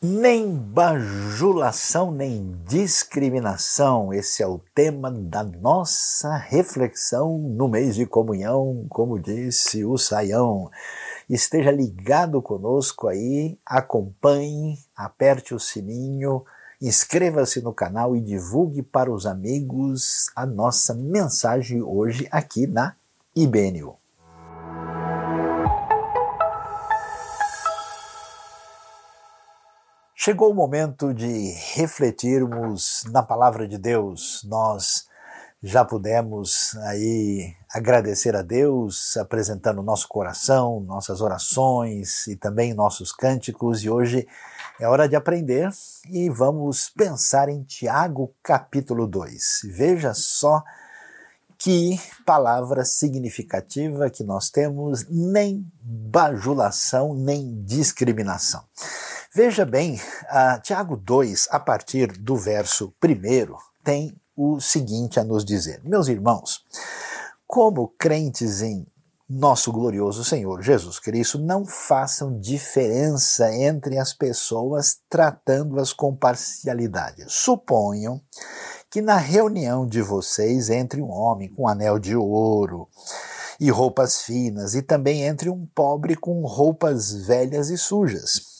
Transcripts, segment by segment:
Nem bajulação, nem discriminação. Esse é o tema da nossa reflexão no mês de comunhão, como disse o Saião. Esteja ligado conosco aí, acompanhe, aperte o sininho, inscreva-se no canal e divulgue para os amigos a nossa mensagem hoje aqui na IBNU. Chegou o momento de refletirmos na palavra de Deus. Nós já pudemos aí agradecer a Deus apresentando nosso coração, nossas orações e também nossos cânticos e hoje é hora de aprender e vamos pensar em Tiago capítulo 2. Veja só que palavra significativa que nós temos, nem bajulação, nem discriminação. Veja bem, Tiago 2, a partir do verso 1, tem o seguinte a nos dizer: Meus irmãos, como crentes em nosso glorioso Senhor Jesus Cristo, não façam diferença entre as pessoas tratando-as com parcialidade. Suponham que na reunião de vocês entre um homem com anel de ouro e roupas finas, e também entre um pobre com roupas velhas e sujas.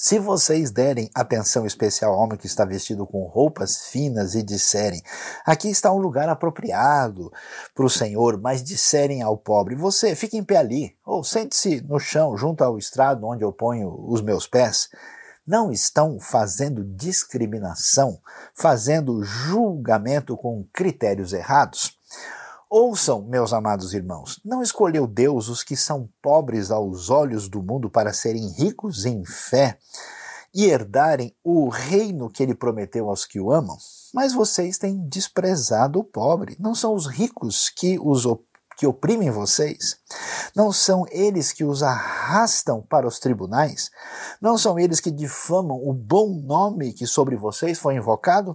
Se vocês derem atenção especial ao homem que está vestido com roupas finas e disserem: Aqui está um lugar apropriado para o Senhor, mas disserem ao pobre: Você fique em pé ali, ou sente-se no chão junto ao estrado onde eu ponho os meus pés. Não estão fazendo discriminação, fazendo julgamento com critérios errados? Ouçam, meus amados irmãos, não escolheu Deus os que são pobres aos olhos do mundo para serem ricos em fé e herdarem o reino que ele prometeu aos que o amam? Mas vocês têm desprezado o pobre. Não são os ricos que os que oprimem vocês? Não são eles que os arrastam para os tribunais? Não são eles que difamam o bom nome que sobre vocês foi invocado?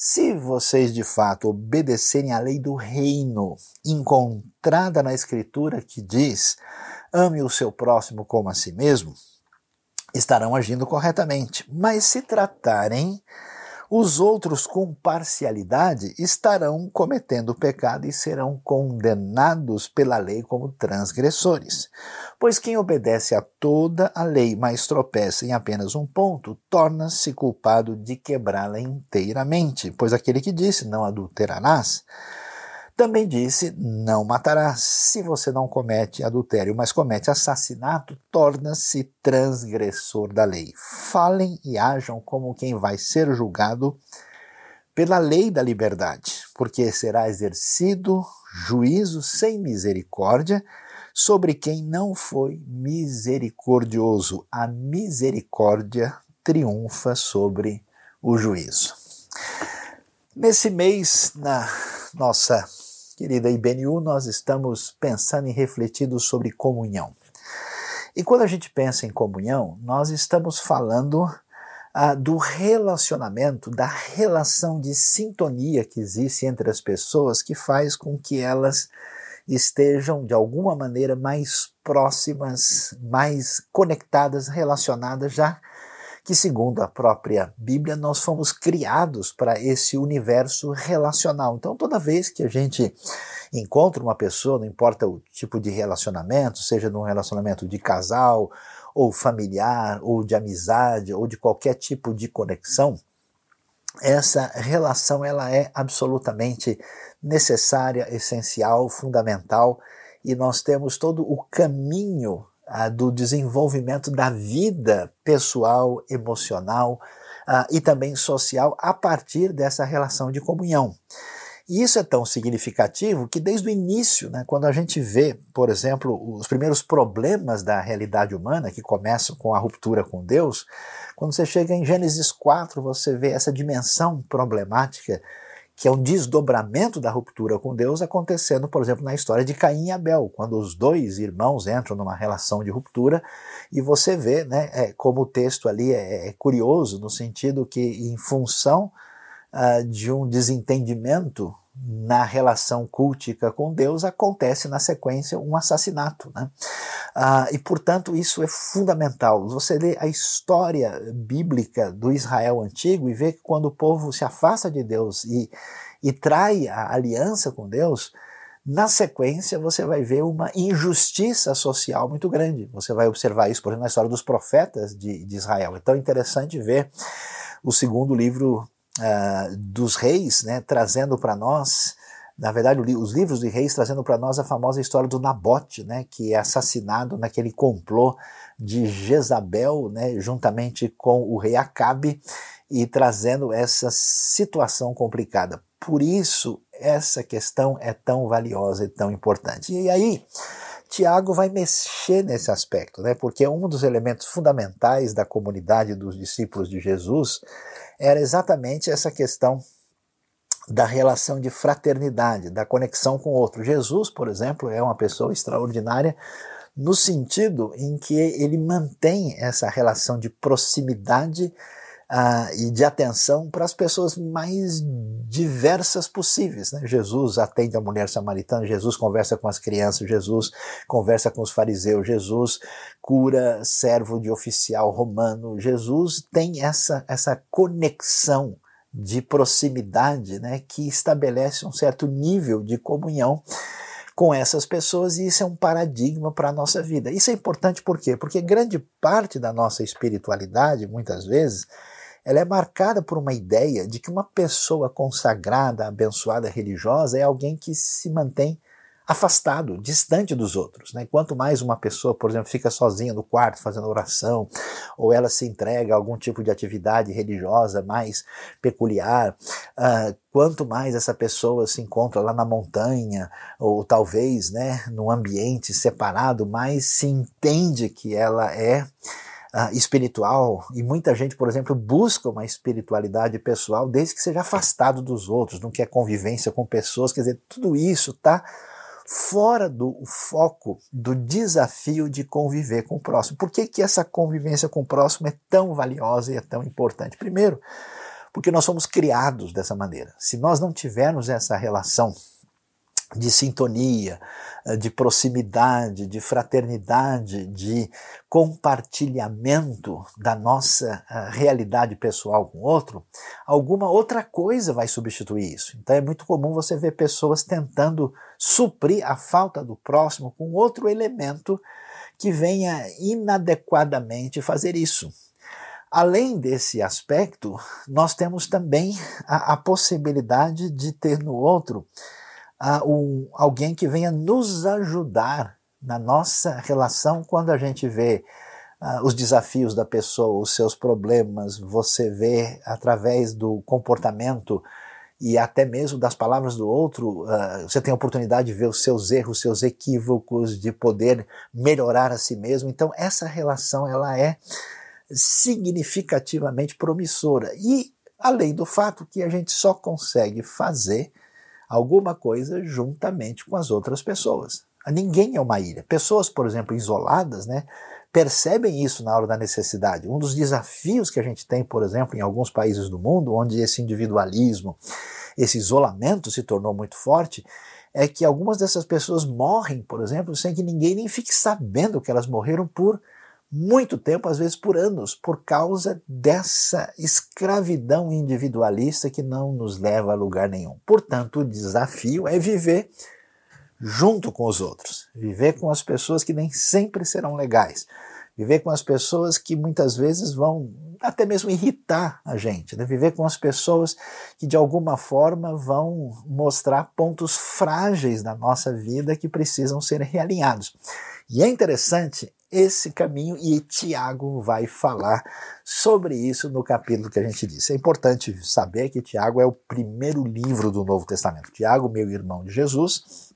Se vocês de fato obedecerem à lei do reino, encontrada na Escritura que diz: ame o seu próximo como a si mesmo, estarão agindo corretamente. Mas se tratarem os outros, com parcialidade, estarão cometendo pecado e serão condenados pela lei como transgressores. Pois quem obedece a toda a lei, mas tropeça em apenas um ponto, torna-se culpado de quebrá-la inteiramente. Pois aquele que disse não adulterarás, também disse: Não matarás. Se você não comete adultério, mas comete assassinato, torna-se transgressor da lei. Falem e ajam como quem vai ser julgado pela lei da liberdade, porque será exercido juízo sem misericórdia sobre quem não foi misericordioso. A misericórdia triunfa sobre o juízo. Nesse mês, na nossa Querida IBNU, nós estamos pensando e refletindo sobre comunhão. E quando a gente pensa em comunhão, nós estamos falando ah, do relacionamento, da relação de sintonia que existe entre as pessoas que faz com que elas estejam de alguma maneira mais próximas, mais conectadas, relacionadas já que, segundo a própria Bíblia, nós fomos criados para esse universo relacional. Então, toda vez que a gente encontra uma pessoa, não importa o tipo de relacionamento, seja num relacionamento de casal, ou familiar, ou de amizade, ou de qualquer tipo de conexão, essa relação ela é absolutamente necessária, essencial, fundamental, e nós temos todo o caminho ah, do desenvolvimento da vida pessoal, emocional ah, e também social a partir dessa relação de comunhão. E isso é tão significativo que desde o início, né, quando a gente vê, por exemplo, os primeiros problemas da realidade humana, que começam com a ruptura com Deus, quando você chega em Gênesis 4, você vê essa dimensão problemática que é um desdobramento da ruptura com Deus acontecendo, por exemplo, na história de Caim e Abel, quando os dois irmãos entram numa relação de ruptura e você vê né, é, como o texto ali é, é curioso, no sentido que, em função uh, de um desentendimento na relação cultica com Deus, acontece na sequência um assassinato. Né? Ah, e, portanto, isso é fundamental. Você lê a história bíblica do Israel antigo e vê que quando o povo se afasta de Deus e, e trai a aliança com Deus, na sequência você vai ver uma injustiça social muito grande. Você vai observar isso, por exemplo, na história dos profetas de, de Israel. Então é interessante ver o segundo livro uh, dos reis, né, trazendo para nós, na verdade, os livros de reis trazendo para nós a famosa história do Nabote, né, que é assassinado naquele complô de Jezabel, né, juntamente com o rei Acabe, e trazendo essa situação complicada. Por isso, essa questão é tão valiosa e tão importante. E aí, Tiago vai mexer nesse aspecto, né? porque um dos elementos fundamentais da comunidade dos discípulos de Jesus era exatamente essa questão da relação de fraternidade, da conexão com o outro. Jesus, por exemplo, é uma pessoa extraordinária no sentido em que ele mantém essa relação de proximidade uh, e de atenção para as pessoas mais diversas possíveis. Né? Jesus atende a mulher samaritana, Jesus conversa com as crianças, Jesus conversa com os fariseus, Jesus cura servo de oficial romano, Jesus tem essa, essa conexão de proximidade né, que estabelece um certo nível de comunhão com essas pessoas e isso é um paradigma para a nossa vida. Isso é importante por quê? Porque grande parte da nossa espiritualidade, muitas vezes, ela é marcada por uma ideia de que uma pessoa consagrada, abençoada, religiosa é alguém que se mantém afastado, distante dos outros. Né? Quanto mais uma pessoa, por exemplo, fica sozinha no quarto fazendo oração, ou ela se entrega a algum tipo de atividade religiosa mais peculiar, uh, quanto mais essa pessoa se encontra lá na montanha, ou talvez né, num ambiente separado, mais se entende que ela é uh, espiritual e muita gente, por exemplo, busca uma espiritualidade pessoal desde que seja afastado dos outros, não quer convivência com pessoas, quer dizer, tudo isso está fora do foco do desafio de conviver com o próximo. Por que, que essa convivência com o próximo é tão valiosa e é tão importante? Primeiro, porque nós somos criados dessa maneira. Se nós não tivermos essa relação de sintonia, eh, de proximidade, de fraternidade, de compartilhamento da nossa eh, realidade pessoal com o outro, alguma outra coisa vai substituir isso. Então é muito comum você ver pessoas tentando suprir a falta do próximo com outro elemento que venha inadequadamente fazer isso. Além desse aspecto, nós temos também a, a possibilidade de ter no outro a um, alguém que venha nos ajudar na nossa relação quando a gente vê uh, os desafios da pessoa, os seus problemas, você vê através do comportamento e até mesmo das palavras do outro, uh, você tem a oportunidade de ver os seus erros, os seus equívocos, de poder melhorar a si mesmo. Então essa relação ela é significativamente promissora e além do fato que a gente só consegue fazer alguma coisa juntamente com as outras pessoas. Ninguém é uma ilha. Pessoas, por exemplo, isoladas, né, percebem isso na hora da necessidade. Um dos desafios que a gente tem, por exemplo, em alguns países do mundo, onde esse individualismo, esse isolamento se tornou muito forte, é que algumas dessas pessoas morrem, por exemplo, sem que ninguém nem fique sabendo que elas morreram por muito tempo, às vezes por anos, por causa dessa escravidão individualista que não nos leva a lugar nenhum. Portanto, o desafio é viver junto com os outros, viver com as pessoas que nem sempre serão legais, viver com as pessoas que muitas vezes vão até mesmo irritar a gente, né? viver com as pessoas que de alguma forma vão mostrar pontos frágeis da nossa vida que precisam ser realinhados. E é interessante esse caminho e Tiago vai falar sobre isso no capítulo que a gente disse. É importante saber que Tiago é o primeiro livro do Novo Testamento. Tiago, meu irmão de Jesus,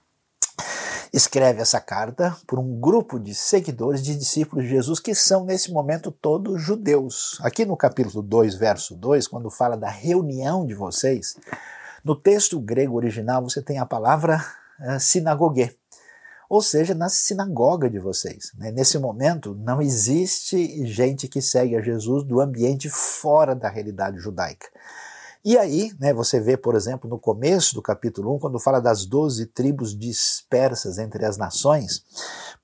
escreve essa carta por um grupo de seguidores, de discípulos de Jesus, que são nesse momento todos judeus. Aqui no capítulo 2, verso 2, quando fala da reunião de vocês, no texto grego original você tem a palavra uh, sinagogue ou seja, na sinagoga de vocês. Né? Nesse momento, não existe gente que segue a Jesus do ambiente fora da realidade judaica. E aí, né, você vê, por exemplo, no começo do capítulo 1, quando fala das doze tribos dispersas entre as nações,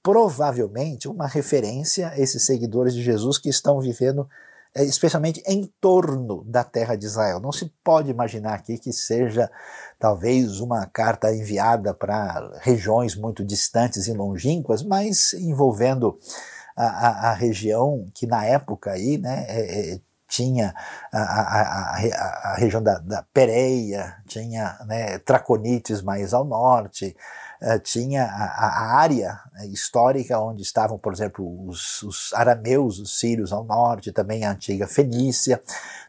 provavelmente uma referência a esses seguidores de Jesus que estão vivendo especialmente em torno da terra de Israel. Não se pode imaginar aqui que seja talvez uma carta enviada para regiões muito distantes e longínquas, mas envolvendo a, a, a região que na época aí, né, é, é, tinha a, a, região da, da Pereia, tinha né, Traconites mais ao norte, tinha a, área né, histórica onde estavam, por exemplo, os, os arameus, os sírios ao norte, também a antiga Fenícia.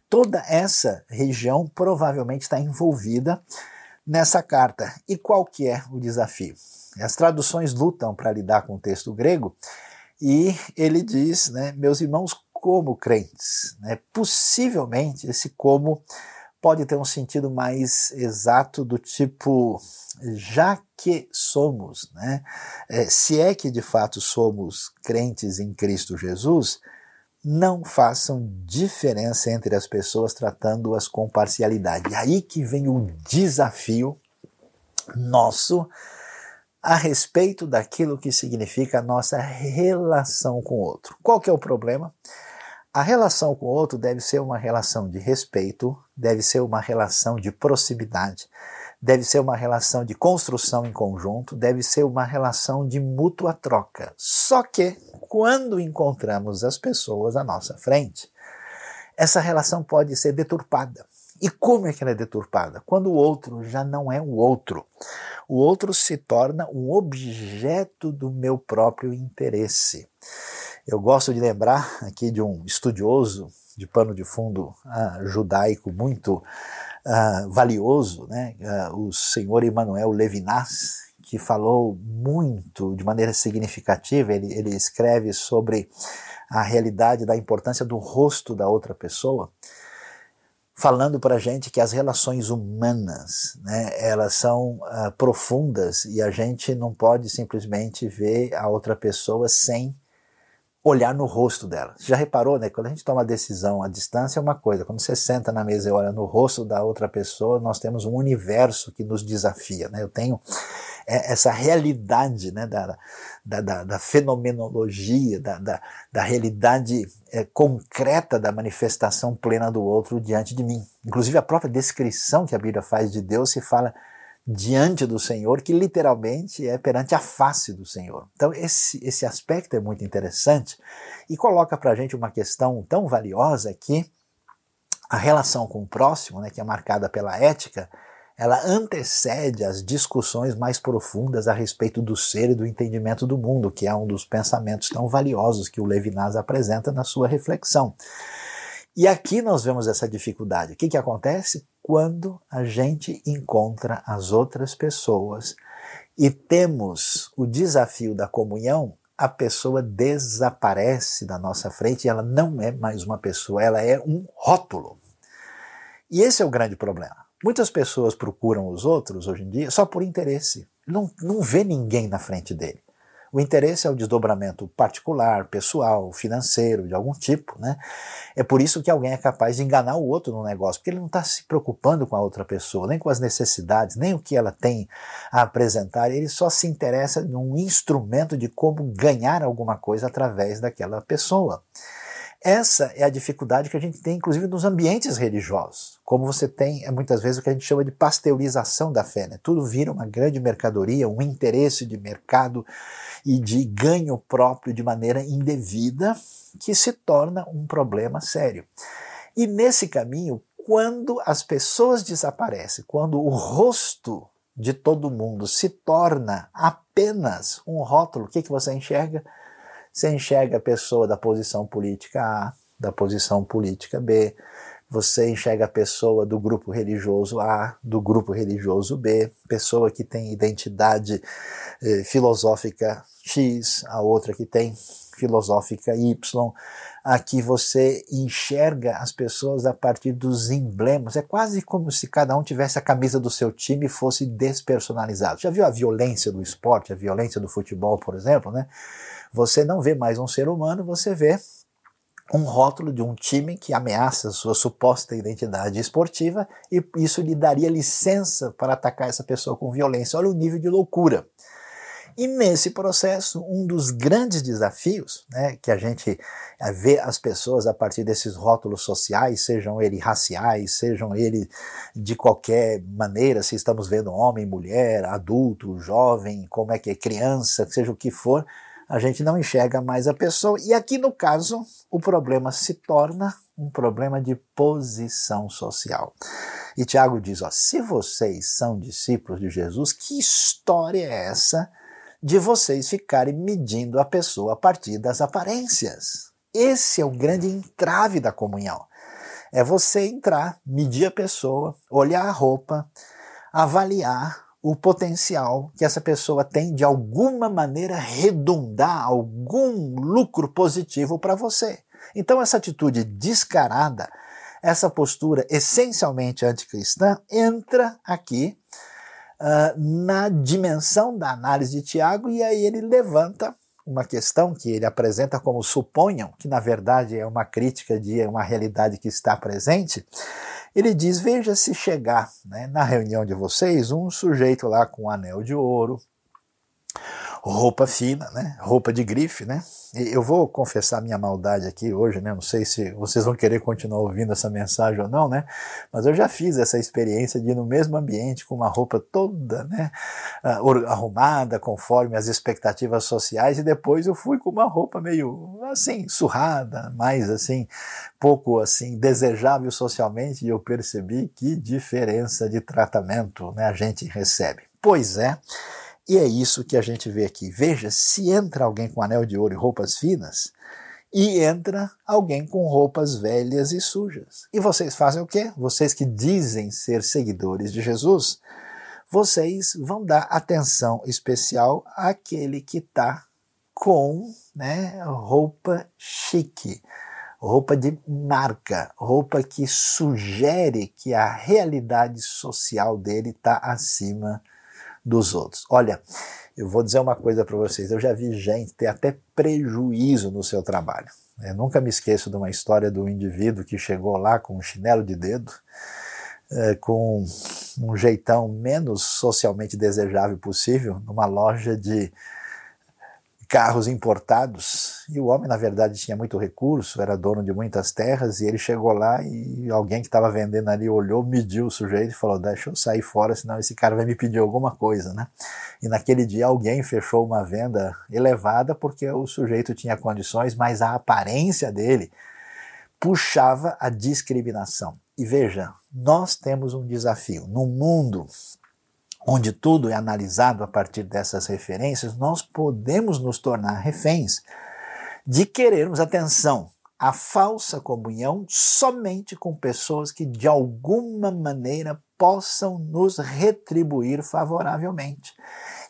Toda essa região provavelmente está envolvida nessa carta. E qual que é o desafio? As traduções lutam para lidar com o texto grego e ele diz, né, meus irmãos, como crentes. Né? Possivelmente esse como pode ter um sentido mais exato do tipo, já que somos, né? É, se é que de fato somos crentes em Cristo Jesus, não façam diferença entre as pessoas tratando-as com parcialidade. E aí que vem o desafio nosso a respeito daquilo que significa a nossa relação com o outro. Qual que é o problema? A relação com o outro deve ser uma relação de respeito, deve ser uma relação de proximidade, deve ser uma relação de construção em conjunto, deve ser uma relação de mútua troca. Só que, quando encontramos as pessoas à nossa frente, essa relação pode ser deturpada. E como é que ela é deturpada? Quando o outro já não é o outro. O outro se torna um objeto do meu próprio interesse. Eu gosto de lembrar aqui de um estudioso de pano de fundo uh, judaico muito uh, valioso, né? Uh, o senhor Emmanuel Levinas, que falou muito, de maneira significativa, ele, ele escreve sobre a realidade da importância do rosto da outra pessoa, falando para a gente que as relações humanas, né, elas são uh, profundas e a gente não pode simplesmente ver a outra pessoa sem olhar no rosto dela. Você já reparou, né? Quando a gente toma decisão à distância é uma coisa, quando você senta na mesa e olha no rosto da outra pessoa, nós temos um universo que nos desafia, né? Eu tenho é, essa realidade, né, da, da, da, da fenomenologia, da, da, da realidade é, concreta da manifestação plena do outro diante de mim. Inclusive a própria descrição que a Bíblia faz de Deus se fala diante do Senhor, que literalmente é perante a face do Senhor. Então, esse, esse aspecto é muito interessante e coloca para a gente uma questão tão valiosa que a relação com o próximo, né, que é marcada pela ética, ela antecede as discussões mais profundas a respeito do ser e do entendimento do mundo, que é um dos pensamentos tão valiosos que o Levinas apresenta na sua reflexão. E aqui nós vemos essa dificuldade. O que, que acontece? Quando a gente encontra as outras pessoas e temos o desafio da comunhão, a pessoa desaparece da nossa frente e ela não é mais uma pessoa, ela é um rótulo. E esse é o grande problema. Muitas pessoas procuram os outros hoje em dia só por interesse. Não, não vê ninguém na frente dele. O interesse é o desdobramento particular, pessoal, financeiro, de algum tipo, né? É por isso que alguém é capaz de enganar o outro no negócio, porque ele não está se preocupando com a outra pessoa, nem com as necessidades, nem o que ela tem a apresentar, ele só se interessa num instrumento de como ganhar alguma coisa através daquela pessoa. Essa é a dificuldade que a gente tem, inclusive, nos ambientes religiosos. Como você tem, é muitas vezes, o que a gente chama de pasteurização da fé. Né? Tudo vira uma grande mercadoria, um interesse de mercado e de ganho próprio de maneira indevida, que se torna um problema sério. E nesse caminho, quando as pessoas desaparecem, quando o rosto de todo mundo se torna apenas um rótulo, o que, que você enxerga? Você enxerga a pessoa da posição política A, da posição política B, você enxerga a pessoa do grupo religioso A, do grupo religioso B, pessoa que tem identidade eh, filosófica X, a outra que tem filosófica Y. Aqui você enxerga as pessoas a partir dos emblemas. É quase como se cada um tivesse a camisa do seu time e fosse despersonalizado. Já viu a violência do esporte, a violência do futebol, por exemplo, né? Você não vê mais um ser humano, você vê um rótulo de um time que ameaça sua suposta identidade esportiva e isso lhe daria licença para atacar essa pessoa com violência. Olha o nível de loucura. E nesse processo, um dos grandes desafios né, que a gente vê as pessoas a partir desses rótulos sociais, sejam eles raciais, sejam eles de qualquer maneira, se estamos vendo homem, mulher, adulto, jovem, como é que é criança, seja o que for, a gente não enxerga mais a pessoa. E aqui no caso, o problema se torna um problema de posição social. E Tiago diz: ó, se vocês são discípulos de Jesus, que história é essa de vocês ficarem medindo a pessoa a partir das aparências? Esse é o grande entrave da comunhão. É você entrar, medir a pessoa, olhar a roupa, avaliar o potencial que essa pessoa tem de alguma maneira redundar algum lucro positivo para você. Então, essa atitude descarada, essa postura essencialmente anticristã, entra aqui uh, na dimensão da análise de Tiago e aí ele levanta uma questão que ele apresenta como suponham, que na verdade é uma crítica de uma realidade que está presente, ele diz: Veja se chegar né, na reunião de vocês um sujeito lá com um anel de ouro, roupa fina, né? Roupa de grife, né? E eu vou confessar minha maldade aqui hoje, né? Não sei se vocês vão querer continuar ouvindo essa mensagem ou não, né? Mas eu já fiz essa experiência de ir no mesmo ambiente com uma roupa toda, né? Ah, arrumada conforme as expectativas sociais e depois eu fui com uma roupa meio assim surrada, mais assim pouco assim desejável socialmente e eu percebi que diferença de tratamento, né? A gente recebe. Pois é. E é isso que a gente vê aqui. Veja, se entra alguém com anel de ouro e roupas finas, e entra alguém com roupas velhas e sujas. E vocês fazem o quê? Vocês que dizem ser seguidores de Jesus, vocês vão dar atenção especial àquele que está com né, roupa chique, roupa de marca, roupa que sugere que a realidade social dele está acima dos outros. Olha, eu vou dizer uma coisa para vocês: eu já vi gente ter até prejuízo no seu trabalho. Eu nunca me esqueço de uma história do indivíduo que chegou lá com um chinelo de dedo, é, com um jeitão menos socialmente desejável possível, numa loja de carros importados. E o homem, na verdade, tinha muito recurso, era dono de muitas terras, e ele chegou lá e alguém que estava vendendo ali olhou, mediu o sujeito e falou: Deixa eu sair fora, senão esse cara vai me pedir alguma coisa, né? E naquele dia alguém fechou uma venda elevada porque o sujeito tinha condições, mas a aparência dele puxava a discriminação. E veja, nós temos um desafio. No mundo onde tudo é analisado a partir dessas referências, nós podemos nos tornar reféns de querermos atenção, a falsa comunhão somente com pessoas que de alguma maneira possam nos retribuir favoravelmente.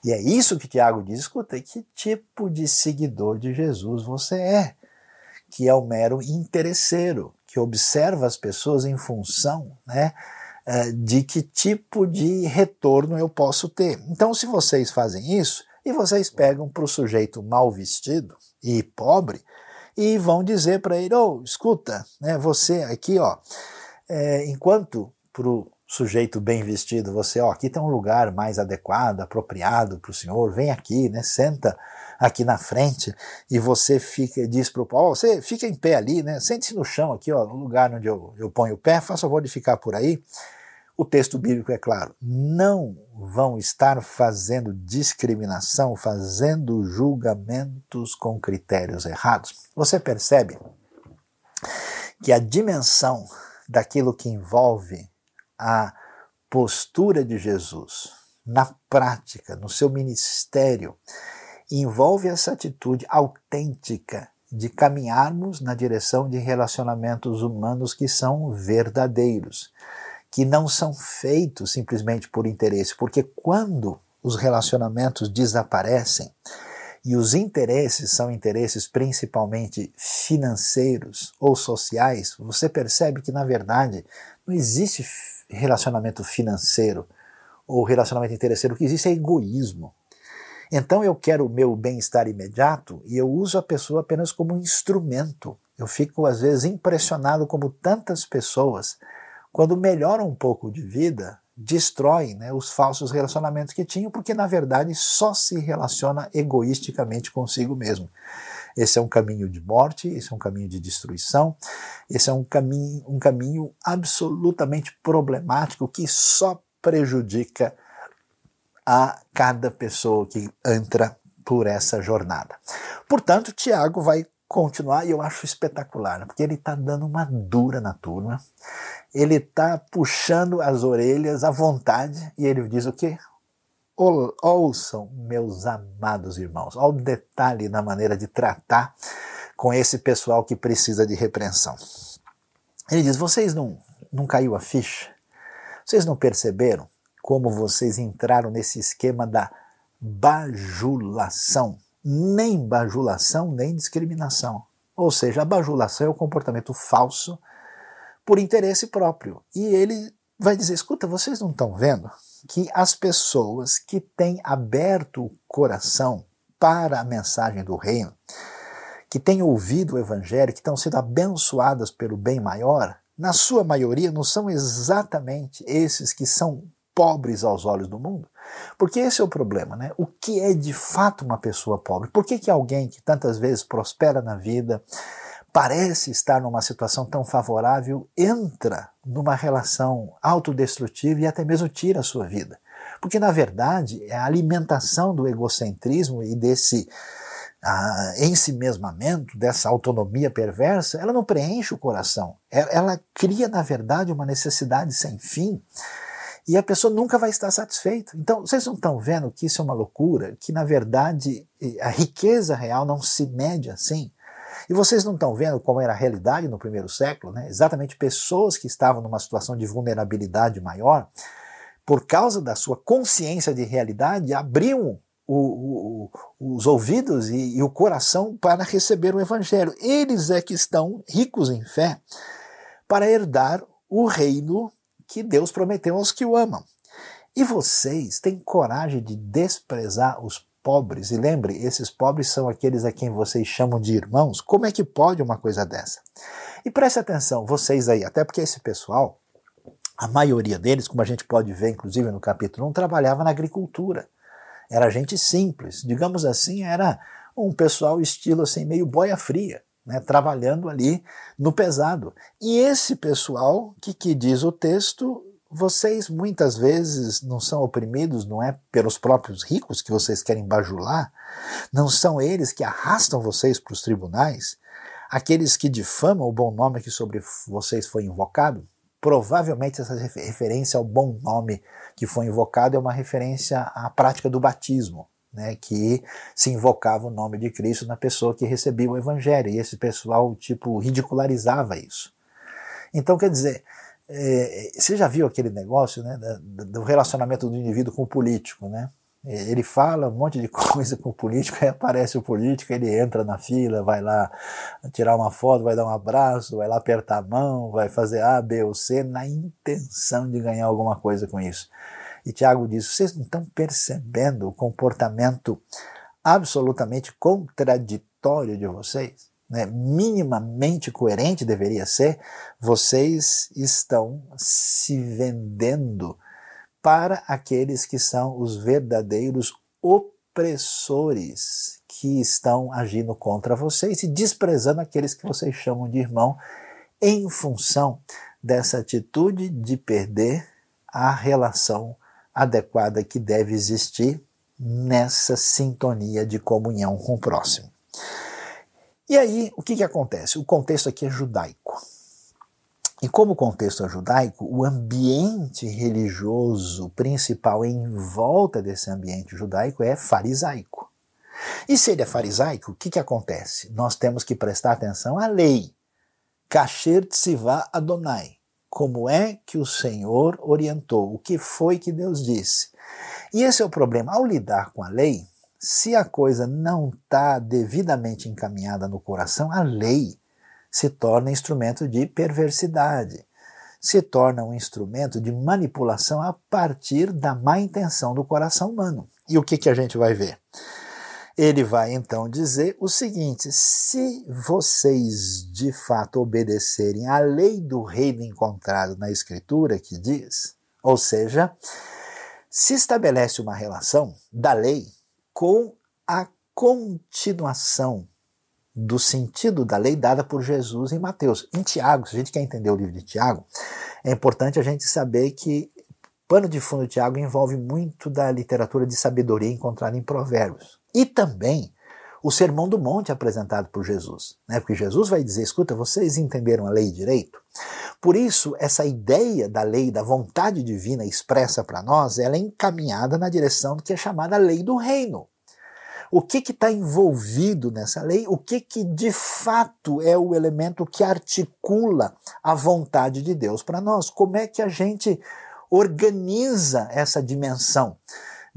E é isso que Tiago diz: escuta, que tipo de seguidor de Jesus você é? Que é o mero interesseiro, que observa as pessoas em função, né? É, de que tipo de retorno eu posso ter. Então, se vocês fazem isso e vocês pegam para o sujeito mal vestido e pobre e vão dizer para ele: oh, escuta, né, você aqui, ó, é, enquanto para o sujeito bem vestido, você, ó, aqui tem um lugar mais adequado, apropriado para o senhor, vem aqui, né, senta aqui na frente e você fica diz para o Paulo, você fica em pé ali, né, sente-se no chão aqui, ó, no lugar onde eu, eu ponho o pé, faça favor de ficar por aí. O texto bíblico é claro, não vão estar fazendo discriminação, fazendo julgamentos com critérios errados. Você percebe que a dimensão daquilo que envolve a postura de Jesus na prática, no seu ministério, envolve essa atitude autêntica de caminharmos na direção de relacionamentos humanos que são verdadeiros que não são feitos simplesmente por interesse, porque quando os relacionamentos desaparecem e os interesses são interesses principalmente financeiros ou sociais, você percebe que na verdade não existe relacionamento financeiro ou relacionamento interesseiro, o que existe é egoísmo. Então eu quero o meu bem-estar imediato e eu uso a pessoa apenas como um instrumento Eu fico às vezes impressionado como tantas pessoas, quando melhoram um pouco de vida, destroem né, os falsos relacionamentos que tinham, porque na verdade só se relaciona egoisticamente consigo mesmo. Esse é um caminho de morte, esse é um caminho de destruição, esse é um caminho, um caminho absolutamente problemático que só prejudica a cada pessoa que entra por essa jornada. Portanto, Tiago vai continuar e eu acho espetacular, porque ele está dando uma dura na turma, ele está puxando as orelhas à vontade e ele diz o quê? Ouçam, meus amados irmãos, olha o detalhe na maneira de tratar com esse pessoal que precisa de repreensão. Ele diz: vocês não, não caiu a ficha? Vocês não perceberam como vocês entraram nesse esquema da bajulação? Nem bajulação, nem discriminação. Ou seja, a bajulação é o comportamento falso por interesse próprio. E ele vai dizer: escuta, vocês não estão vendo que as pessoas que têm aberto o coração para a mensagem do reino, que têm ouvido o evangelho, que estão sendo abençoadas pelo bem maior, na sua maioria não são exatamente esses que são pobres aos olhos do mundo. Porque esse é o problema, né? O que é de fato uma pessoa pobre? Por que, que alguém que tantas vezes prospera na vida, parece estar numa situação tão favorável, entra numa relação autodestrutiva e até mesmo tira a sua vida. Porque, na verdade, é a alimentação do egocentrismo e desse ah, ensimesmamento, dessa autonomia perversa, ela não preenche o coração. Ela, ela cria, na verdade, uma necessidade sem fim e a pessoa nunca vai estar satisfeita. Então, vocês não estão vendo que isso é uma loucura, que na verdade a riqueza real não se mede assim. E vocês não estão vendo como era a realidade no primeiro século, né? Exatamente pessoas que estavam numa situação de vulnerabilidade maior, por causa da sua consciência de realidade, abriam o, o, os ouvidos e, e o coração para receber o Evangelho. Eles é que estão ricos em fé para herdar o reino que Deus prometeu aos que o amam. E vocês têm coragem de desprezar os pobres, e lembre, esses pobres são aqueles a quem vocês chamam de irmãos, como é que pode uma coisa dessa? E preste atenção, vocês aí, até porque esse pessoal, a maioria deles, como a gente pode ver inclusive no capítulo 1, trabalhava na agricultura. Era gente simples, digamos assim, era um pessoal estilo assim, meio boia fria. Né, trabalhando ali no pesado. E esse pessoal, que, que diz o texto, vocês muitas vezes não são oprimidos, não é pelos próprios ricos que vocês querem bajular, não são eles que arrastam vocês para os tribunais, aqueles que difamam o bom nome que sobre vocês foi invocado. Provavelmente essa referência ao bom nome que foi invocado é uma referência à prática do batismo, né, que se invocava o nome de Cristo na pessoa que recebia o evangelho, e esse pessoal tipo ridicularizava isso. Então, quer dizer, é, você já viu aquele negócio né, do relacionamento do indivíduo com o político, né? Ele fala um monte de coisa com o político, aí aparece o político, ele entra na fila, vai lá tirar uma foto, vai dar um abraço, vai lá apertar a mão, vai fazer A, B ou C, na intenção de ganhar alguma coisa com isso. E Tiago diz: vocês não estão percebendo o comportamento absolutamente contraditório de vocês? né, minimamente coerente deveria ser, vocês estão se vendendo para aqueles que são os verdadeiros opressores que estão agindo contra vocês e desprezando aqueles que vocês chamam de irmão em função dessa atitude de perder a relação adequada que deve existir nessa sintonia de comunhão com o próximo. E aí, o que, que acontece? O contexto aqui é judaico. E como o contexto é judaico, o ambiente religioso principal em volta desse ambiente judaico é farisaico. E se ele é farisaico, o que, que acontece? Nós temos que prestar atenção à lei. Kasher tzivá Adonai. Como é que o Senhor orientou? O que foi que Deus disse? E esse é o problema. Ao lidar com a lei, se a coisa não está devidamente encaminhada no coração, a lei se torna instrumento de perversidade, se torna um instrumento de manipulação a partir da má intenção do coração humano. E o que, que a gente vai ver? Ele vai então dizer o seguinte: se vocês de fato obedecerem à lei do reino encontrado na Escritura, que diz, ou seja, se estabelece uma relação da lei com a continuação do sentido da lei dada por Jesus em Mateus. Em Tiago, se a gente quer entender o livro de Tiago, é importante a gente saber que pano de fundo de Tiago envolve muito da literatura de sabedoria encontrada em Provérbios. E também o Sermão do Monte apresentado por Jesus. Né? Porque Jesus vai dizer: escuta, vocês entenderam a lei direito? Por isso, essa ideia da lei, da vontade divina expressa para nós, ela é encaminhada na direção do que é chamada lei do reino. O que está envolvido nessa lei? O que, que de fato é o elemento que articula a vontade de Deus para nós? Como é que a gente organiza essa dimensão?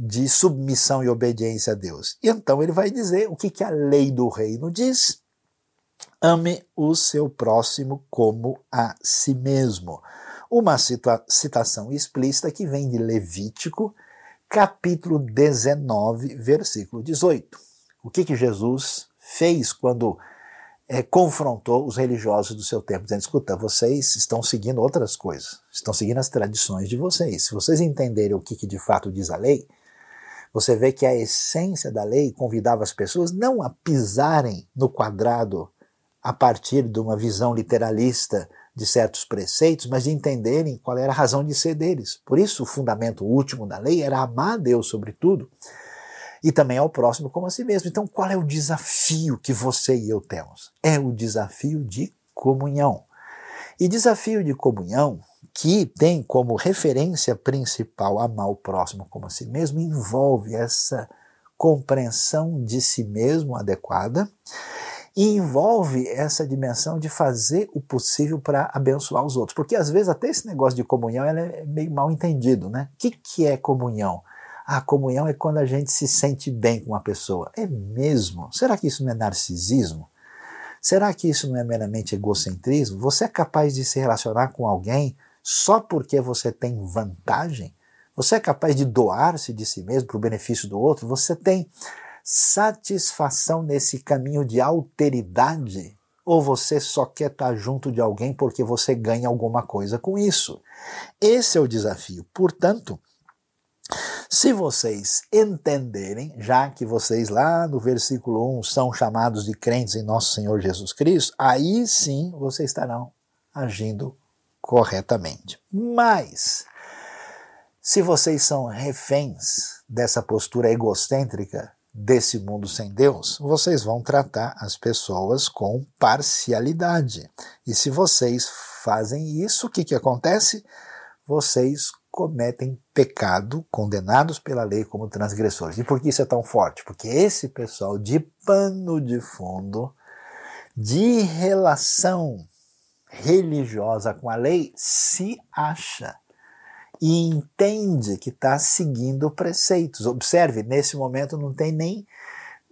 De submissão e obediência a Deus. E então ele vai dizer o que, que a lei do reino diz: ame o seu próximo como a si mesmo. Uma citação explícita que vem de Levítico, capítulo 19, versículo 18. O que, que Jesus fez quando é, confrontou os religiosos do seu tempo, dizendo: escuta, vocês estão seguindo outras coisas, estão seguindo as tradições de vocês. Se vocês entenderem o que, que de fato diz a lei, você vê que a essência da lei convidava as pessoas não a pisarem no quadrado a partir de uma visão literalista de certos preceitos, mas de entenderem qual era a razão de ser deles. Por isso, o fundamento último da lei era amar a Deus sobre tudo e também ao próximo como a si mesmo. Então, qual é o desafio que você e eu temos? É o desafio de comunhão. E desafio de comunhão que tem como referência principal amar o próximo como a si mesmo, envolve essa compreensão de si mesmo adequada e envolve essa dimensão de fazer o possível para abençoar os outros. Porque às vezes até esse negócio de comunhão é meio mal entendido, né? O que, que é comunhão? A comunhão é quando a gente se sente bem com uma pessoa. É mesmo? Será que isso não é narcisismo? Será que isso não é meramente egocentrismo? Você é capaz de se relacionar com alguém só porque você tem vantagem? Você é capaz de doar-se de si mesmo para o benefício do outro? Você tem satisfação nesse caminho de alteridade? Ou você só quer estar junto de alguém porque você ganha alguma coisa com isso? Esse é o desafio. Portanto, se vocês entenderem, já que vocês lá no versículo 1 são chamados de crentes em nosso Senhor Jesus Cristo, aí sim vocês estarão agindo corretamente. Mas, se vocês são reféns dessa postura egocêntrica desse mundo sem Deus, vocês vão tratar as pessoas com parcialidade. E se vocês fazem isso, o que, que acontece? Vocês cometem pecado, condenados pela lei como transgressores. E por que isso é tão forte? Porque esse pessoal de pano de fundo, de relação religiosa com a lei se acha e entende que está seguindo preceitos. Observe, nesse momento não tem nem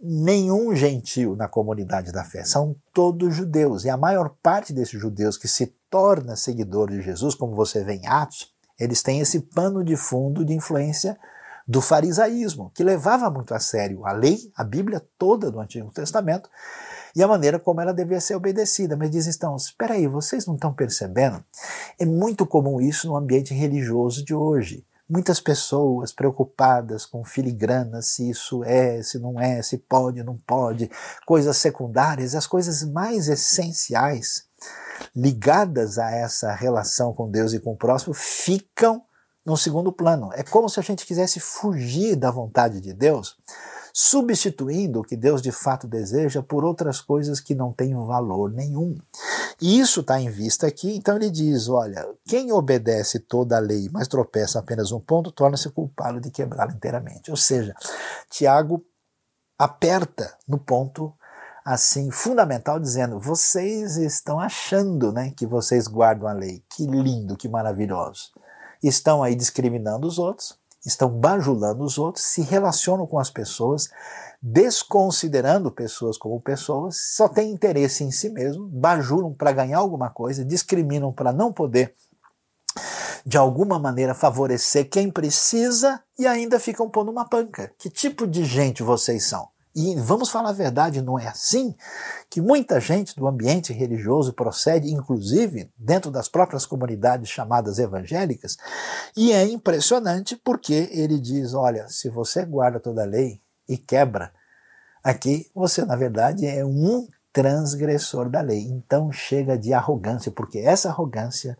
nenhum gentil na comunidade da fé, são todos judeus. E a maior parte desses judeus que se torna seguidor de Jesus, como você vê em Atos, eles têm esse pano de fundo de influência do farisaísmo, que levava muito a sério a lei, a Bíblia toda do Antigo Testamento, e a maneira como ela devia ser obedecida. Mas dizem, então, espera aí, vocês não estão percebendo? É muito comum isso no ambiente religioso de hoje. Muitas pessoas preocupadas com filigranas, se isso é, se não é, se pode, não pode, coisas secundárias, as coisas mais essenciais ligadas a essa relação com Deus e com o próximo ficam no segundo plano. É como se a gente quisesse fugir da vontade de Deus substituindo o que Deus de fato deseja por outras coisas que não têm valor nenhum. E isso está em vista aqui, então ele diz: olha, quem obedece toda a lei, mas tropeça apenas um ponto, torna-se culpado de quebrá-la inteiramente. Ou seja, Tiago aperta no ponto assim fundamental dizendo vocês estão achando né que vocês guardam a lei que lindo que maravilhoso estão aí discriminando os outros estão bajulando os outros, se relacionam com as pessoas, desconsiderando pessoas como pessoas, só têm interesse em si mesmo, bajulam para ganhar alguma coisa, discriminam para não poder de alguma maneira favorecer quem precisa e ainda ficam pondo uma panca. Que tipo de gente vocês são? E vamos falar a verdade, não é assim que muita gente do ambiente religioso procede, inclusive dentro das próprias comunidades chamadas evangélicas, e é impressionante porque ele diz: olha, se você guarda toda a lei e quebra, aqui você na verdade é um transgressor da lei. Então chega de arrogância, porque essa arrogância,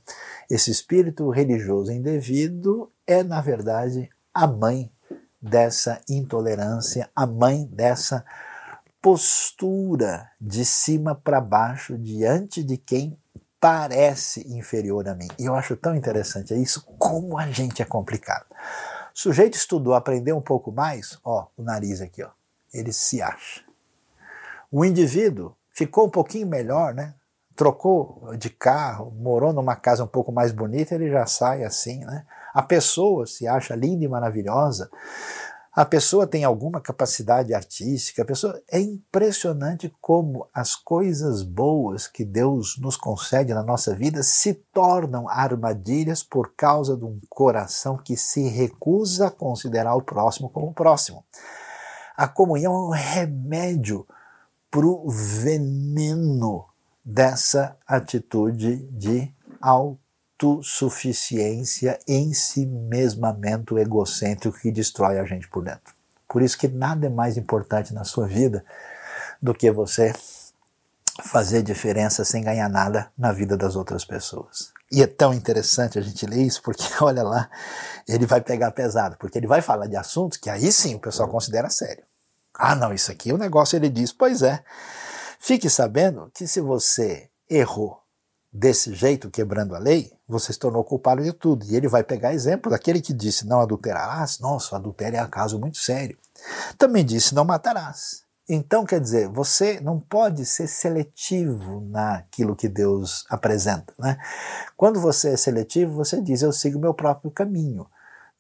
esse espírito religioso indevido, é na verdade a mãe dessa intolerância, a mãe dessa postura de cima para baixo diante de quem parece inferior a mim. E eu acho tão interessante isso, como a gente é complicado. O sujeito estudou, aprendeu um pouco mais, ó, o nariz aqui, ó, ele se acha. O indivíduo ficou um pouquinho melhor, né? Trocou de carro, morou numa casa um pouco mais bonita, ele já sai assim, né? A pessoa se acha linda e maravilhosa, a pessoa tem alguma capacidade artística, a pessoa é impressionante como as coisas boas que Deus nos concede na nossa vida se tornam armadilhas por causa de um coração que se recusa a considerar o próximo como próximo. A comunhão é um remédio para o veneno dessa atitude de autossuficiência, ensimesmamento egocêntrico que destrói a gente por dentro. Por isso que nada é mais importante na sua vida do que você fazer diferença sem ganhar nada na vida das outras pessoas. E é tão interessante a gente ler isso, porque olha lá, ele vai pegar pesado, porque ele vai falar de assuntos que aí sim o pessoal considera sério. Ah, não, isso aqui é um negócio. Ele diz: Pois é, fique sabendo que se você errou desse jeito, quebrando a lei, você se tornou culpado de tudo. E ele vai pegar exemplo daquele que disse: Não adulterarás. Nossa, adultério é um caso muito sério. Também disse: Não matarás. Então, quer dizer, você não pode ser seletivo naquilo que Deus apresenta. Né? Quando você é seletivo, você diz: Eu sigo meu próprio caminho.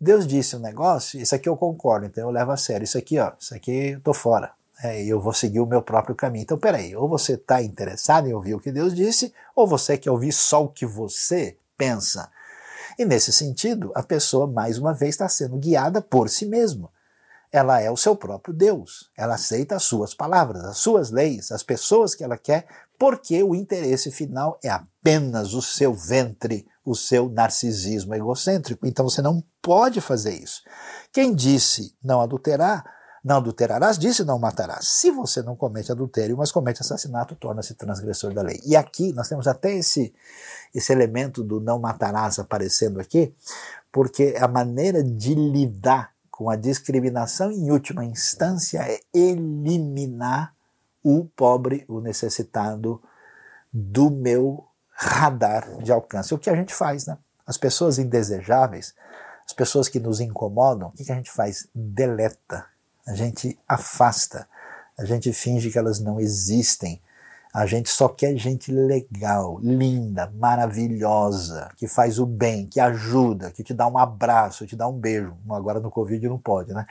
Deus disse um negócio, isso aqui eu concordo, então eu levo a sério. Isso aqui, ó, isso aqui eu tô fora. É, eu vou seguir o meu próprio caminho. Então, peraí, ou você está interessado em ouvir o que Deus disse, ou você quer ouvir só o que você pensa. E nesse sentido, a pessoa, mais uma vez, está sendo guiada por si mesma. Ela é o seu próprio Deus. Ela aceita as suas palavras, as suas leis, as pessoas que ela quer, porque o interesse final é apenas o seu ventre, o seu narcisismo egocêntrico. Então você não pode fazer isso. Quem disse não adulterar, não adulterarás, disse não matarás. Se você não comete adultério, mas comete assassinato, torna-se transgressor da lei. E aqui nós temos até esse, esse elemento do não matarás aparecendo aqui, porque a maneira de lidar com a discriminação em última instância é eliminar o pobre, o necessitado do meu radar de alcance. O que a gente faz, né? As pessoas indesejáveis, as pessoas que nos incomodam, o que a gente faz? Deleta, a gente afasta, a gente finge que elas não existem. A gente só quer gente legal, linda, maravilhosa, que faz o bem, que ajuda, que te dá um abraço, te dá um beijo. Agora no Covid não pode, né?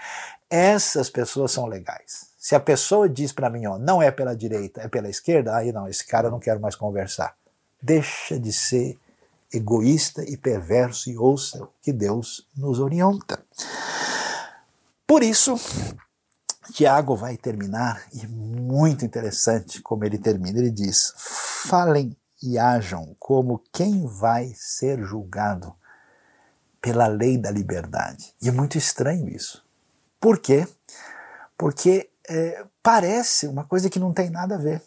Essas pessoas são legais. Se a pessoa diz para mim, ó, não é pela direita, é pela esquerda, aí não, esse cara eu não quero mais conversar deixa de ser egoísta e perverso e ouça o que Deus nos orienta. Por isso, Tiago vai terminar, e muito interessante como ele termina. Ele diz: falem e ajam como quem vai ser julgado pela lei da liberdade. E é muito estranho isso. Por quê? Porque é, parece uma coisa que não tem nada a ver.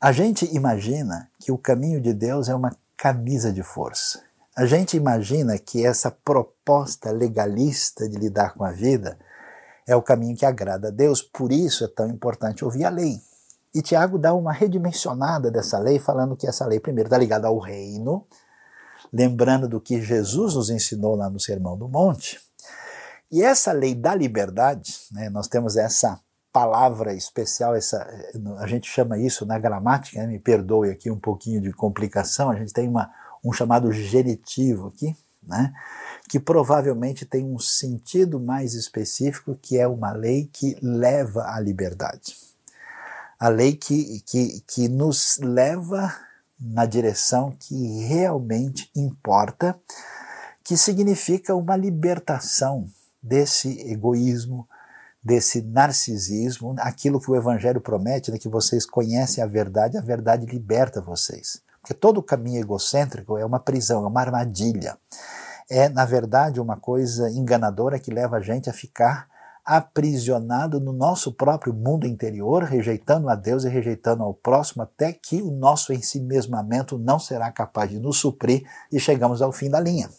A gente imagina que o caminho de Deus é uma camisa de força. A gente imagina que essa proposta legalista de lidar com a vida é o caminho que agrada a Deus, por isso é tão importante ouvir a lei. E Tiago dá uma redimensionada dessa lei, falando que essa lei, primeiro, está ligada ao reino, lembrando do que Jesus nos ensinou lá no Sermão do Monte. E essa lei da liberdade, né, nós temos essa palavra especial, essa, a gente chama isso na gramática, né, me perdoe aqui um pouquinho de complicação, a gente tem uma, um chamado genitivo aqui, né, que provavelmente tem um sentido mais específico, que é uma lei que leva à liberdade. A lei que, que, que nos leva na direção que realmente importa, que significa uma libertação desse egoísmo, desse narcisismo, aquilo que o Evangelho promete, né, que vocês conhecem a verdade, a verdade liberta vocês. Porque todo caminho egocêntrico é uma prisão, é uma armadilha. É, na verdade, uma coisa enganadora que leva a gente a ficar aprisionado no nosso próprio mundo interior, rejeitando a Deus e rejeitando ao próximo, até que o nosso ensimesmamento não será capaz de nos suprir e chegamos ao fim da linha.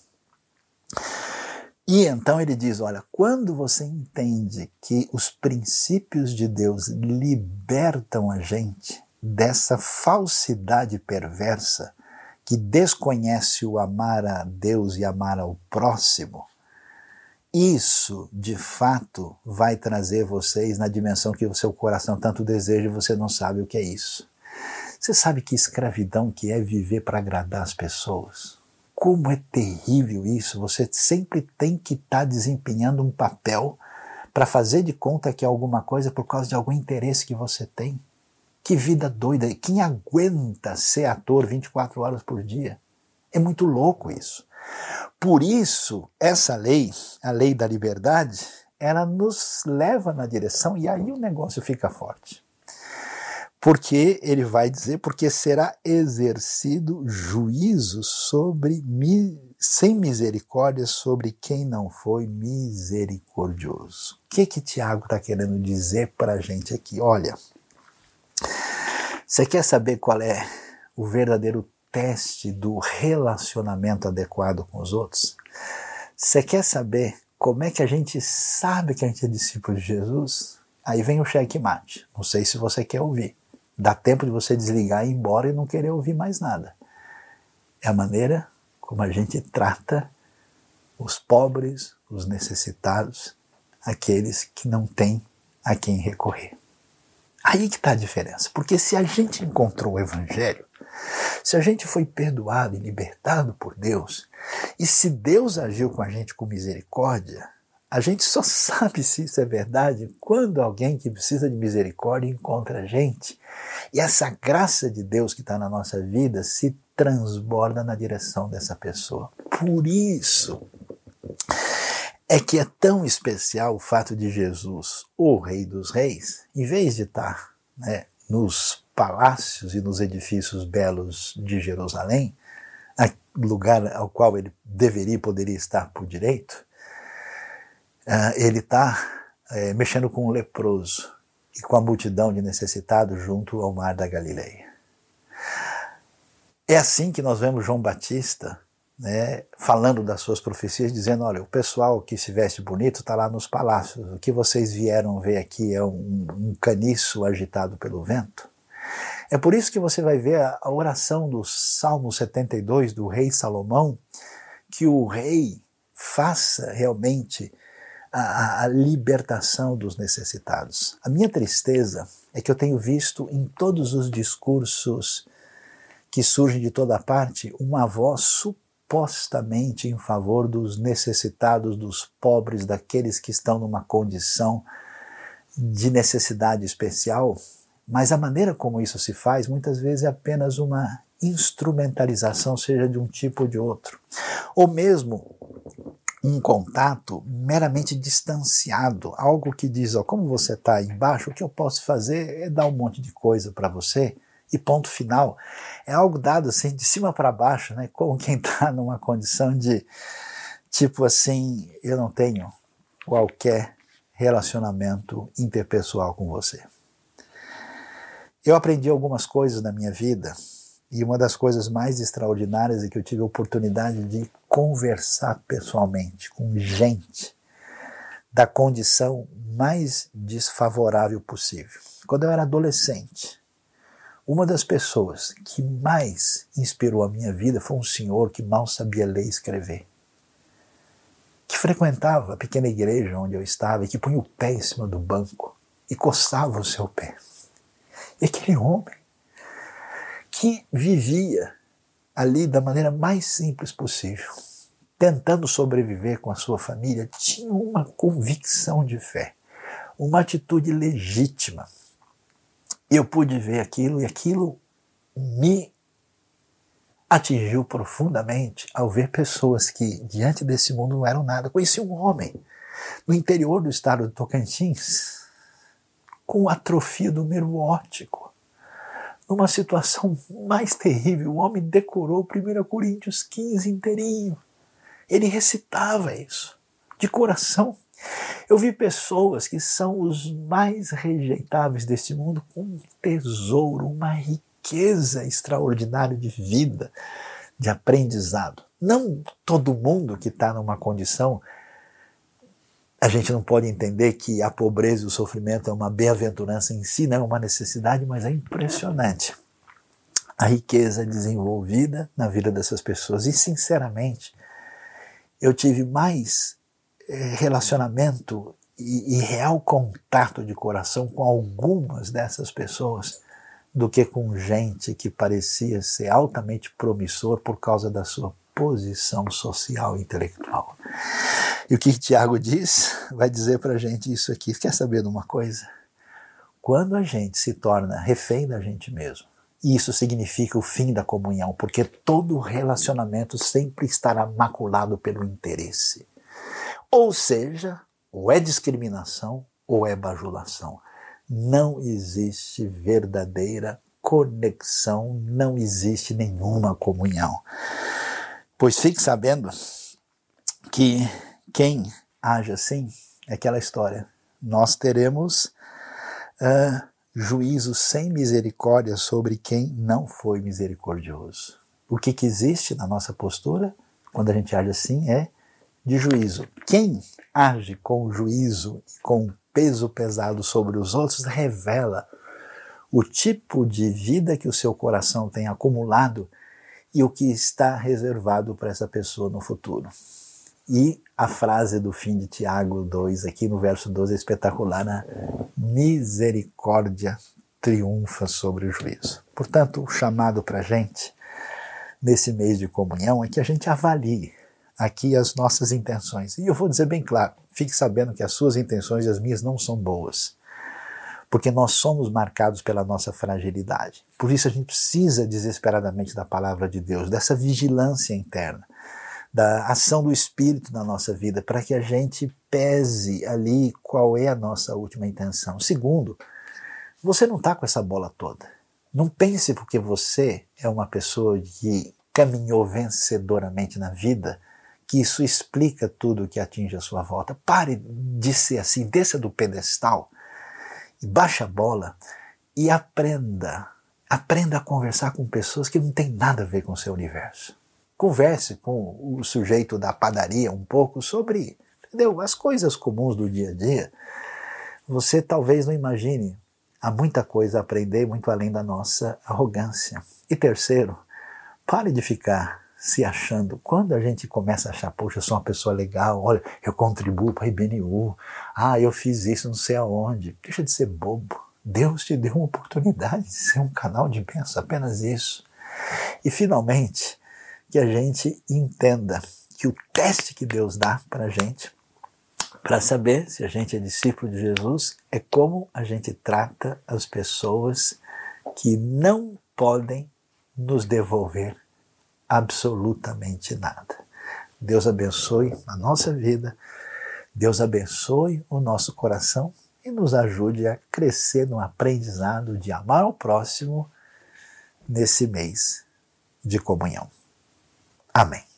E então ele diz: olha, quando você entende que os princípios de Deus libertam a gente dessa falsidade perversa que desconhece o amar a Deus e amar ao próximo, isso de fato vai trazer vocês na dimensão que o seu coração tanto deseja e você não sabe o que é isso. Você sabe que escravidão que é viver para agradar as pessoas? Como é terrível isso! Você sempre tem que estar tá desempenhando um papel para fazer de conta que é alguma coisa por causa de algum interesse que você tem. Que vida doida! Quem aguenta ser ator 24 horas por dia? É muito louco isso. Por isso, essa lei, a lei da liberdade, ela nos leva na direção e aí o negócio fica forte. Porque ele vai dizer, porque será exercido juízo sobre sem misericórdia sobre quem não foi misericordioso. O que que Tiago está querendo dizer para a gente aqui? Olha, você quer saber qual é o verdadeiro teste do relacionamento adequado com os outros? Você quer saber como é que a gente sabe que a gente é discípulo de Jesus? Aí vem o checkmate. Não sei se você quer ouvir. Dá tempo de você desligar e ir embora e não querer ouvir mais nada. É a maneira como a gente trata os pobres, os necessitados, aqueles que não têm a quem recorrer. Aí que está a diferença. Porque se a gente encontrou o Evangelho, se a gente foi perdoado e libertado por Deus, e se Deus agiu com a gente com misericórdia, a gente só sabe se isso é verdade quando alguém que precisa de misericórdia encontra a gente. E essa graça de Deus que está na nossa vida se transborda na direção dessa pessoa. Por isso é que é tão especial o fato de Jesus, o Rei dos Reis, em vez de estar né, nos palácios e nos edifícios belos de Jerusalém, lugar ao qual ele deveria e poderia estar por direito, uh, ele está é, mexendo com um leproso e com a multidão de necessitados junto ao mar da Galileia. É assim que nós vemos João Batista né, falando das suas profecias, dizendo: olha, o pessoal que se veste bonito está lá nos palácios, o que vocês vieram ver aqui é um, um caniço agitado pelo vento. É por isso que você vai ver a, oração do Salmo 72 do rei Salomão, que o rei faça realmente a, a, libertação dos necessitados. A minha tristeza é que eu tenho visto em todos os discursos que surgem de toda parte uma voz supostamente em favor dos necessitados, dos pobres, daqueles que estão numa condição de necessidade especial, mas a maneira como isso se faz muitas vezes é apenas uma instrumentalização, seja de um tipo ou de outro. Ou mesmo um contato meramente distanciado, algo que diz, ó, como você está embaixo, o que eu posso fazer é dar um monte de coisa para você e ponto final. É algo dado assim de cima para baixo, né? Como quem está numa condição de tipo assim, eu não tenho qualquer relacionamento interpessoal com você. Eu aprendi algumas coisas na minha vida e uma das coisas mais extraordinárias é que eu tive a oportunidade de conversar pessoalmente com gente da condição mais desfavorável possível. Quando eu era adolescente, uma das pessoas que mais inspirou a minha vida foi um senhor que mal sabia ler e escrever, que frequentava a pequena igreja onde eu estava e que punha o pé em cima do banco e coçava o seu pé. E aquele homem que vivia ali da maneira mais simples possível, tentando sobreviver com a sua família, tinha uma convicção de fé, uma atitude legítima eu pude ver aquilo e aquilo me atingiu profundamente ao ver pessoas que diante desse mundo não eram nada. Conheci um homem no interior do estado de Tocantins, com atrofia do nervo óptico. Numa situação mais terrível, o homem decorou 1 Coríntios 15 inteirinho. Ele recitava isso, de coração. Eu vi pessoas que são os mais rejeitáveis deste mundo com um tesouro, uma riqueza extraordinária de vida, de aprendizado. Não todo mundo que está numa condição a gente não pode entender que a pobreza e o sofrimento é uma bem-aventurança em si, não é uma necessidade, mas é impressionante a riqueza desenvolvida na vida dessas pessoas. E, sinceramente, eu tive mais relacionamento e, e real contato de coração com algumas dessas pessoas do que com gente que parecia ser altamente promissor por causa da sua posição social e intelectual. E o que Tiago diz? Vai dizer para a gente isso aqui. Quer saber de uma coisa? Quando a gente se torna refém da gente mesmo, isso significa o fim da comunhão, porque todo relacionamento sempre estará maculado pelo interesse. Ou seja, ou é discriminação ou é bajulação. Não existe verdadeira conexão, não existe nenhuma comunhão. Pois fique sabendo que quem age assim é aquela história. Nós teremos uh, juízo sem misericórdia sobre quem não foi misericordioso. O que, que existe na nossa postura quando a gente age assim é de juízo. Quem age com juízo, com peso pesado sobre os outros, revela o tipo de vida que o seu coração tem acumulado e o que está reservado para essa pessoa no futuro. E a frase do fim de Tiago 2, aqui no verso 12, é espetacular: né? misericórdia triunfa sobre o juízo. Portanto, o chamado para a gente, nesse mês de comunhão, é que a gente avalie aqui as nossas intenções. E eu vou dizer bem claro: fique sabendo que as suas intenções e as minhas não são boas. Porque nós somos marcados pela nossa fragilidade. Por isso a gente precisa desesperadamente da palavra de Deus, dessa vigilância interna da ação do Espírito na nossa vida, para que a gente pese ali qual é a nossa última intenção. Segundo, você não está com essa bola toda. Não pense porque você é uma pessoa que caminhou vencedoramente na vida que isso explica tudo que atinge a sua volta. Pare de ser assim, desça do pedestal e baixe a bola e aprenda. Aprenda a conversar com pessoas que não têm nada a ver com o seu universo. Converse com o sujeito da padaria um pouco sobre entendeu? as coisas comuns do dia a dia. Você talvez não imagine. Há muita coisa a aprender, muito além da nossa arrogância. E terceiro, pare de ficar se achando. Quando a gente começa a achar, poxa, eu sou uma pessoa legal, olha, eu contribuo para a IBNU, ah, eu fiz isso não sei aonde. Deixa de ser bobo. Deus te deu uma oportunidade de ser um canal de bênção, apenas isso. E finalmente, que a gente entenda que o teste que Deus dá para a gente, para saber se a gente é discípulo de Jesus, é como a gente trata as pessoas que não podem nos devolver absolutamente nada. Deus abençoe a nossa vida, Deus abençoe o nosso coração e nos ajude a crescer no aprendizado de amar ao próximo nesse mês de comunhão. Amém.